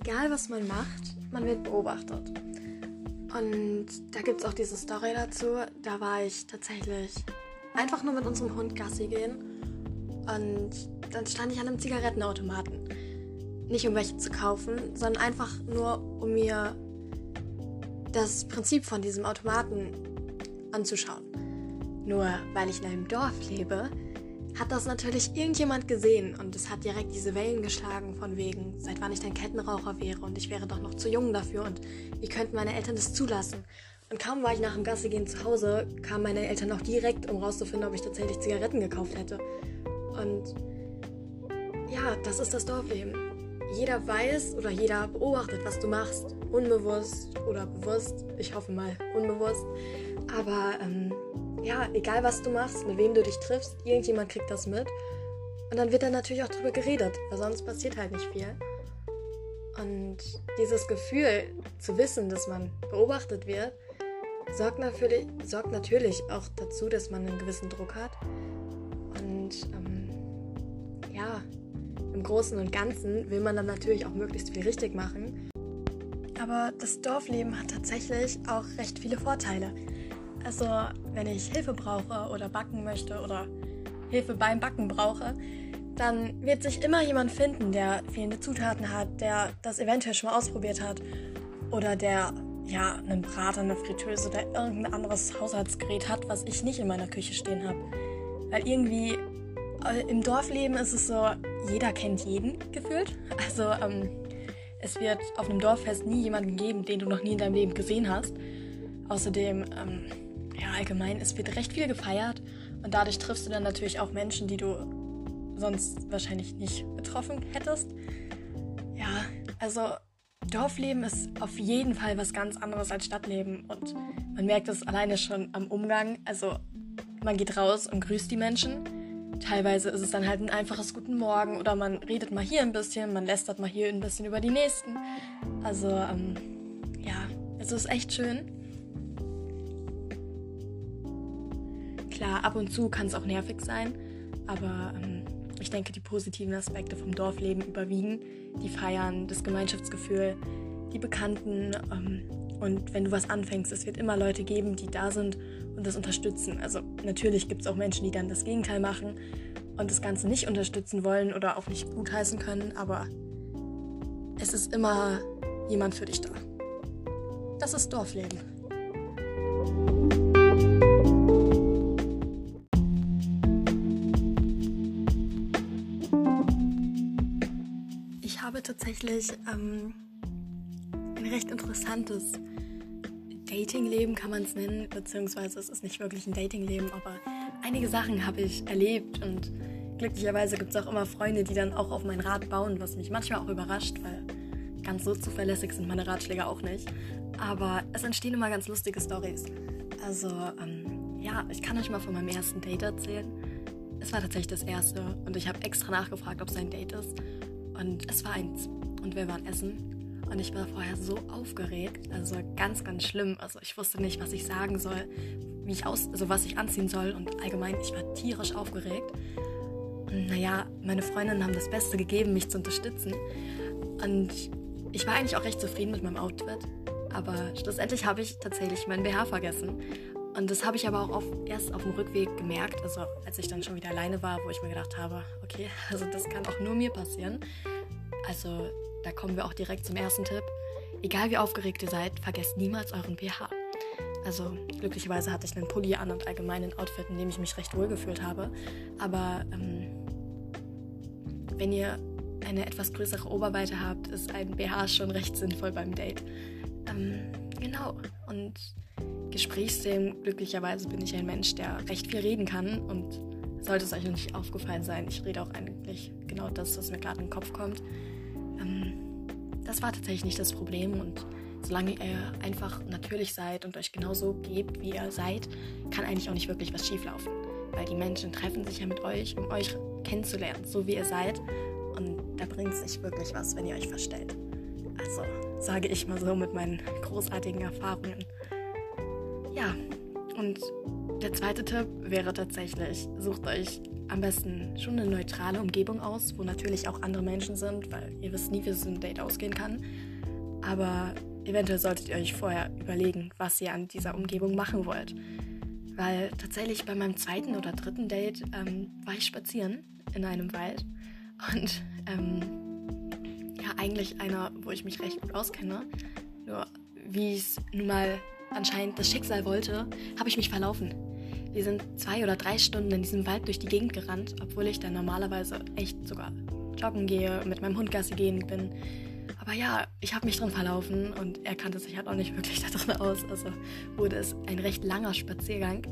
egal was man macht, man wird beobachtet. Und da gibt es auch diese Story dazu. Da war ich tatsächlich einfach nur mit unserem Hund Gassi gehen. Und dann stand ich an einem Zigarettenautomaten. Nicht um welche zu kaufen, sondern einfach nur um mir das Prinzip von diesem Automaten anzuschauen. Nur weil ich in einem Dorf lebe, hat das natürlich irgendjemand gesehen und es hat direkt diese Wellen geschlagen von wegen, seit wann ich ein Kettenraucher wäre und ich wäre doch noch zu jung dafür und wie könnten meine Eltern das zulassen? Und kaum war ich nach dem Gasse gehen zu Hause, kamen meine Eltern auch direkt, um rauszufinden, ob ich tatsächlich Zigaretten gekauft hätte. Und ja, das ist das Dorfleben. Jeder weiß oder jeder beobachtet, was du machst. Unbewusst oder bewusst. Ich hoffe mal unbewusst. Aber ähm, ja, egal was du machst, mit wem du dich triffst, irgendjemand kriegt das mit. Und dann wird dann natürlich auch drüber geredet, weil sonst passiert halt nicht viel. Und dieses Gefühl zu wissen, dass man beobachtet wird, sorgt natürlich, sorgt natürlich auch dazu, dass man einen gewissen Druck hat. Und ähm, ja, im Großen und Ganzen will man dann natürlich auch möglichst viel richtig machen. Aber das Dorfleben hat tatsächlich auch recht viele Vorteile. Also, wenn ich Hilfe brauche oder backen möchte oder Hilfe beim Backen brauche, dann wird sich immer jemand finden, der fehlende Zutaten hat, der das eventuell schon mal ausprobiert hat oder der ja einen Brater, eine Fritteuse oder irgendein anderes Haushaltsgerät hat, was ich nicht in meiner Küche stehen habe. Weil irgendwie äh, im Dorfleben ist es so, jeder kennt jeden gefühlt. Also ähm, es wird auf einem Dorffest nie jemanden geben, den du noch nie in deinem Leben gesehen hast. Außerdem ähm, ja, allgemein, es wird recht viel gefeiert und dadurch triffst du dann natürlich auch Menschen, die du sonst wahrscheinlich nicht betroffen hättest. Ja, also Dorfleben ist auf jeden Fall was ganz anderes als Stadtleben und man merkt es alleine schon am Umgang. Also man geht raus und grüßt die Menschen. Teilweise ist es dann halt ein einfaches Guten Morgen oder man redet mal hier ein bisschen, man lästert mal hier ein bisschen über die Nächsten. Also ähm, ja, es ist echt schön. Klar, ab und zu kann es auch nervig sein, aber ähm, ich denke, die positiven Aspekte vom Dorfleben überwiegen. Die Feiern, das Gemeinschaftsgefühl, die Bekannten. Ähm, und wenn du was anfängst, es wird immer Leute geben, die da sind und das unterstützen. Also natürlich gibt es auch Menschen, die dann das Gegenteil machen und das Ganze nicht unterstützen wollen oder auch nicht gutheißen können, aber es ist immer jemand für dich da. Das ist Dorfleben. Tatsächlich ähm, ein recht interessantes Datingleben, kann man es nennen, beziehungsweise es ist nicht wirklich ein Datingleben, aber einige Sachen habe ich erlebt und glücklicherweise gibt es auch immer Freunde, die dann auch auf mein Rat bauen, was mich manchmal auch überrascht, weil ganz so zuverlässig sind meine Ratschläge auch nicht. Aber es entstehen immer ganz lustige Stories. Also, ähm, ja, ich kann euch mal von meinem ersten Date erzählen. Es war tatsächlich das erste und ich habe extra nachgefragt, ob es ein Date ist. Und es war eins. Und wir waren essen. Und ich war vorher so aufgeregt. Also ganz, ganz schlimm. Also ich wusste nicht, was ich sagen soll, wie ich aus, also was ich anziehen soll. Und allgemein, ich war tierisch aufgeregt. Und naja, meine Freundinnen haben das Beste gegeben, mich zu unterstützen. Und ich war eigentlich auch recht zufrieden mit meinem Outfit. Aber schlussendlich habe ich tatsächlich meinen BH vergessen. Und das habe ich aber auch auf, erst auf dem Rückweg gemerkt, also als ich dann schon wieder alleine war, wo ich mir gedacht habe, okay, also das kann auch nur mir passieren. Also da kommen wir auch direkt zum ersten Tipp. Egal wie aufgeregt ihr seid, vergesst niemals euren BH. Also glücklicherweise hatte ich einen Pulli an und allgemein ein Outfit, in dem ich mich recht wohl gefühlt habe. Aber ähm, wenn ihr eine etwas größere Oberweite habt, ist ein BH schon recht sinnvoll beim Date. Ähm, genau. Und Gesprächsthemen. Glücklicherweise bin ich ein Mensch, der recht viel reden kann und sollte es euch noch nicht aufgefallen sein, ich rede auch eigentlich genau das, was mir gerade in den Kopf kommt. Ähm, das war tatsächlich nicht das Problem und solange ihr einfach natürlich seid und euch genauso gebt, wie ihr seid, kann eigentlich auch nicht wirklich was schieflaufen. Weil die Menschen treffen sich ja mit euch, um euch kennenzulernen, so wie ihr seid. Und da bringt es nicht wirklich was, wenn ihr euch verstellt. Also sage ich mal so mit meinen großartigen Erfahrungen. Ja, und der zweite Tipp wäre tatsächlich, sucht euch am besten schon eine neutrale Umgebung aus, wo natürlich auch andere Menschen sind, weil ihr wisst nie, wie es ein Date ausgehen kann. Aber eventuell solltet ihr euch vorher überlegen, was ihr an dieser Umgebung machen wollt. Weil tatsächlich bei meinem zweiten oder dritten Date ähm, war ich spazieren in einem Wald und ähm, ja, eigentlich einer, wo ich mich recht gut auskenne. Nur wie es nun mal anscheinend das Schicksal wollte, habe ich mich verlaufen. Wir sind zwei oder drei Stunden in diesem Wald durch die Gegend gerannt, obwohl ich dann normalerweise echt sogar joggen gehe, mit meinem Hund Gassi gehen bin. Aber ja, ich habe mich drin verlaufen und er kannte sich halt auch nicht wirklich da drin aus. Also wurde es ein recht langer Spaziergang.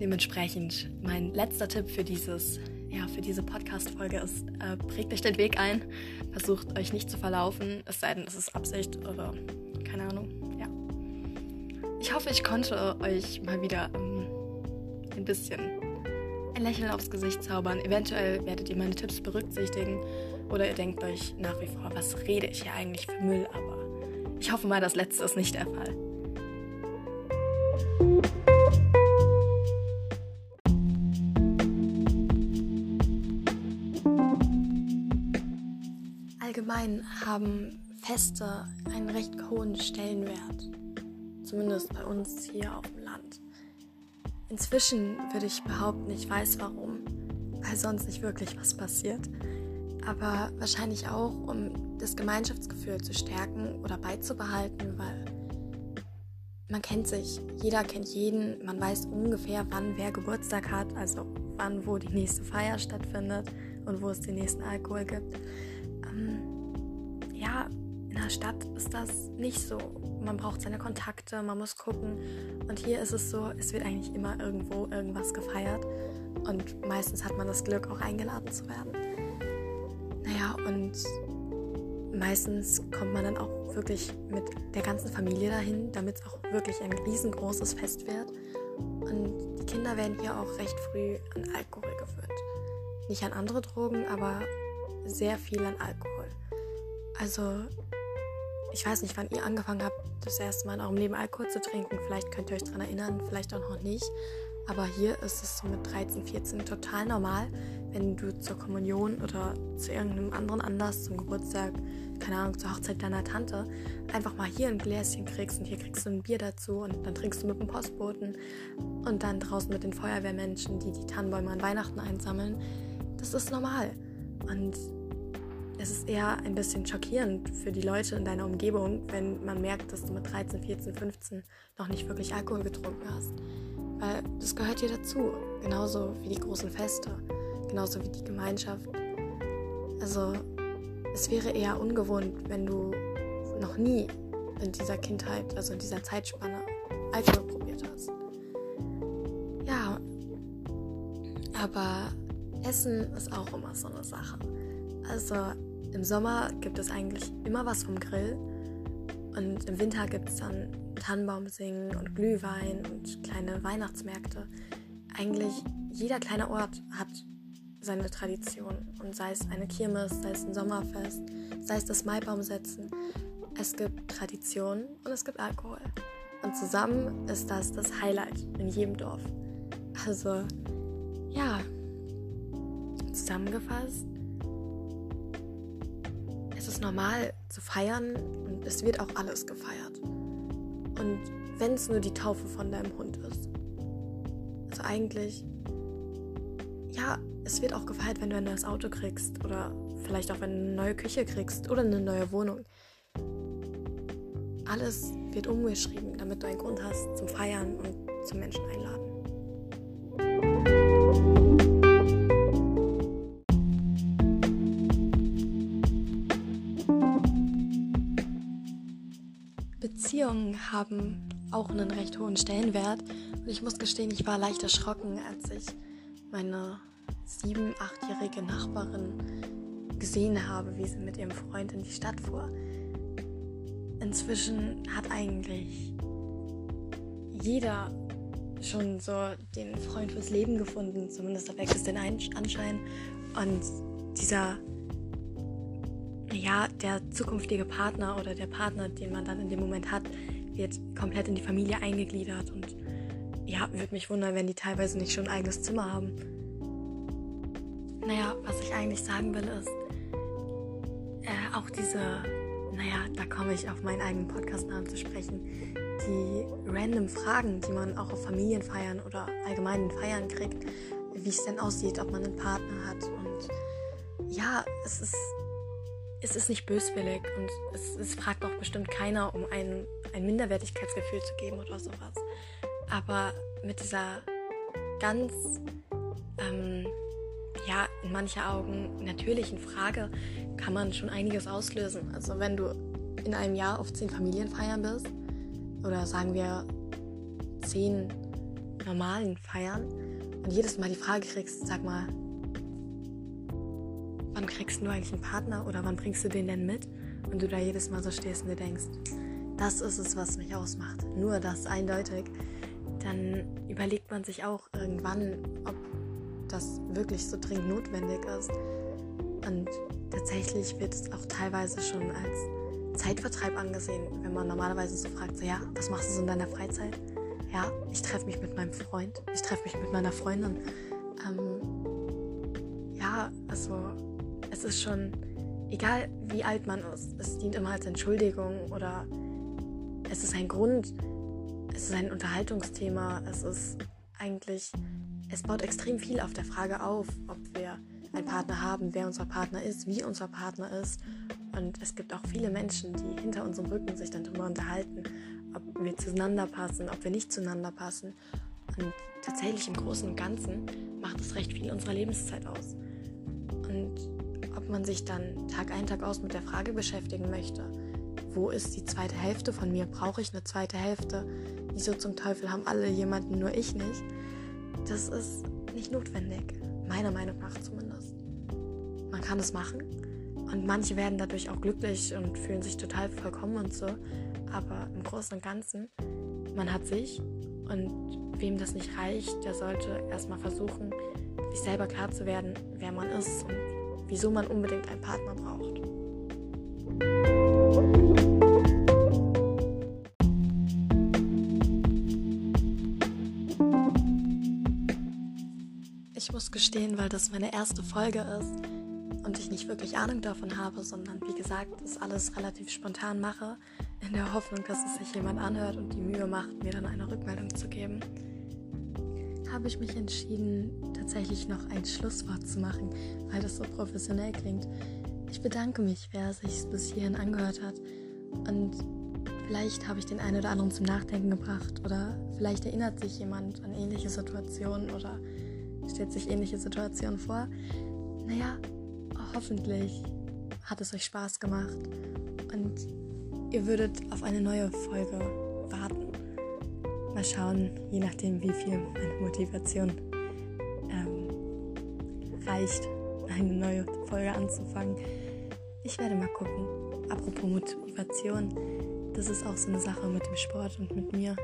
Dementsprechend mein letzter Tipp für dieses ja, für diese Podcast-Folge ist, äh, prägt euch den Weg ein, versucht euch nicht zu verlaufen, es sei denn, es ist Absicht oder keine Ahnung. Ich hoffe, ich konnte euch mal wieder ähm, ein bisschen ein Lächeln aufs Gesicht zaubern. Eventuell werdet ihr meine Tipps berücksichtigen oder ihr denkt euch nach wie vor, was rede ich hier eigentlich für Müll, aber ich hoffe mal, das letzte ist nicht der Fall. Allgemein haben Feste einen recht hohen Stellenwert, zumindest bei uns hier auf dem Land. Inzwischen würde ich behaupten, ich weiß warum, weil sonst nicht wirklich was passiert. Aber wahrscheinlich auch, um das Gemeinschaftsgefühl zu stärken oder beizubehalten, weil man kennt sich, jeder kennt jeden, man weiß ungefähr, wann wer Geburtstag hat, also wann wo die nächste Feier stattfindet und wo es den nächsten Alkohol gibt. Ähm, ja, in der Stadt ist das nicht so man braucht seine Kontakte, man muss gucken. Und hier ist es so, es wird eigentlich immer irgendwo irgendwas gefeiert. Und meistens hat man das Glück, auch eingeladen zu werden. Naja, und meistens kommt man dann auch wirklich mit der ganzen Familie dahin, damit es auch wirklich ein riesengroßes Fest wird. Und die Kinder werden hier auch recht früh an Alkohol gewöhnt. Nicht an andere Drogen, aber sehr viel an Alkohol. Also ich weiß nicht, wann ihr angefangen habt, das erste Mal in eurem Leben Alkohol zu trinken. Vielleicht könnt ihr euch daran erinnern, vielleicht auch noch nicht. Aber hier ist es so mit 13, 14 total normal, wenn du zur Kommunion oder zu irgendeinem anderen Anlass, zum Geburtstag, keine Ahnung, zur Hochzeit deiner Tante, einfach mal hier ein Gläschen kriegst und hier kriegst du ein Bier dazu und dann trinkst du mit dem Postboten und dann draußen mit den Feuerwehrmenschen, die die Tannenbäume an Weihnachten einsammeln. Das ist normal. Und es ist eher ein bisschen schockierend für die Leute in deiner Umgebung, wenn man merkt, dass du mit 13, 14, 15 noch nicht wirklich Alkohol getrunken hast. Weil das gehört dir dazu, genauso wie die großen Feste, genauso wie die Gemeinschaft. Also es wäre eher ungewohnt, wenn du noch nie in dieser Kindheit, also in dieser Zeitspanne, Alkohol probiert hast. Ja, aber Essen ist auch immer so eine Sache. Also im Sommer gibt es eigentlich immer was vom Grill und im Winter gibt es dann Tannenbaumsingen und Glühwein und kleine Weihnachtsmärkte. Eigentlich jeder kleine Ort hat seine Tradition und sei es eine Kirmes, sei es ein Sommerfest, sei es das Maibaumsetzen. Es gibt Tradition und es gibt Alkohol. Und zusammen ist das das Highlight in jedem Dorf. Also, ja, zusammengefasst, normal zu feiern und es wird auch alles gefeiert. Und wenn es nur die Taufe von deinem Hund ist. Also eigentlich, ja, es wird auch gefeiert, wenn du ein neues Auto kriegst oder vielleicht auch wenn du eine neue Küche kriegst oder eine neue Wohnung. Alles wird umgeschrieben, damit du einen Grund hast zum Feiern und zum Menschen einladen. Beziehungen haben auch einen recht hohen Stellenwert. Und ich muss gestehen, ich war leicht erschrocken, als ich meine sieben-, achtjährige Nachbarin gesehen habe, wie sie mit ihrem Freund in die Stadt fuhr. Inzwischen hat eigentlich jeder schon so den Freund fürs Leben gefunden, zumindest erweckt es den Anschein. Und dieser ja, der zukünftige Partner oder der Partner, den man dann in dem Moment hat, wird komplett in die Familie eingegliedert und ja, würde mich wundern, wenn die teilweise nicht schon ein eigenes Zimmer haben. naja, was ich eigentlich sagen will, ist äh, auch diese, naja, da komme ich auf meinen eigenen Podcastnamen zu sprechen, die random Fragen, die man auch auf Familienfeiern oder allgemeinen Feiern kriegt, wie es denn aussieht, ob man einen Partner hat. Und ja, es ist, es ist nicht böswillig und es, es fragt auch bestimmt keiner, um ein, ein Minderwertigkeitsgefühl zu geben oder sowas. Aber mit dieser ganz, ähm, ja, in manchen Augen natürlichen Frage kann man schon einiges auslösen. Also wenn du in einem Jahr auf zehn Familienfeiern bist, oder sagen wir zehn normalen Feiern und jedes Mal die Frage kriegst, sag mal, kriegst du eigentlich einen Partner oder wann bringst du den denn mit? Und du da jedes Mal so stehst und dir denkst, das ist es, was mich ausmacht. Nur das eindeutig. Dann überlegt man sich auch irgendwann, ob das wirklich so dringend notwendig ist. Und tatsächlich wird es auch teilweise schon als Zeitvertreib angesehen, wenn man normalerweise so fragt, so ja, was machst du so in deiner Freizeit? Ja, ich treffe mich mit meinem Freund, ich treffe mich mit meiner Freundin. Ähm, ja, also es ist schon, egal wie alt man ist, es dient immer als Entschuldigung oder es ist ein Grund, es ist ein Unterhaltungsthema, es ist eigentlich, es baut extrem viel auf der Frage auf, ob wir einen Partner haben, wer unser Partner ist, wie unser Partner ist. Und es gibt auch viele Menschen, die hinter unserem Rücken sich dann darüber unterhalten, ob wir zueinander passen, ob wir nicht zueinander passen. Und tatsächlich im Großen und Ganzen macht es recht viel unserer Lebenszeit aus. Man sich dann Tag ein, Tag aus mit der Frage beschäftigen möchte, wo ist die zweite Hälfte von mir? Brauche ich eine zweite Hälfte? Wieso zum Teufel haben alle jemanden, nur ich nicht? Das ist nicht notwendig, meiner Meinung nach zumindest. Man kann es machen und manche werden dadurch auch glücklich und fühlen sich total vollkommen und so. Aber im Großen und Ganzen, man hat sich und wem das nicht reicht, der sollte erstmal versuchen, sich selber klar zu werden, wer man ist und wieso man unbedingt einen Partner braucht. Ich muss gestehen, weil das meine erste Folge ist und ich nicht wirklich Ahnung davon habe, sondern wie gesagt, das alles relativ spontan mache, in der Hoffnung, dass es sich jemand anhört und die Mühe macht, mir dann eine Rückmeldung zu geben, habe ich mich entschieden, tatsächlich noch ein Schlusswort zu machen, weil das so professionell klingt. Ich bedanke mich, wer sich bis hierhin angehört hat und vielleicht habe ich den einen oder anderen zum Nachdenken gebracht oder vielleicht erinnert sich jemand an ähnliche Situationen oder stellt sich ähnliche Situationen vor. Naja, hoffentlich hat es euch Spaß gemacht und ihr würdet auf eine neue Folge warten. Mal schauen, je nachdem, wie viel meine Motivation ähm, reicht, eine neue Folge anzufangen. Ich werde mal gucken. Apropos Motivation, das ist auch so eine Sache mit dem Sport und mit mir.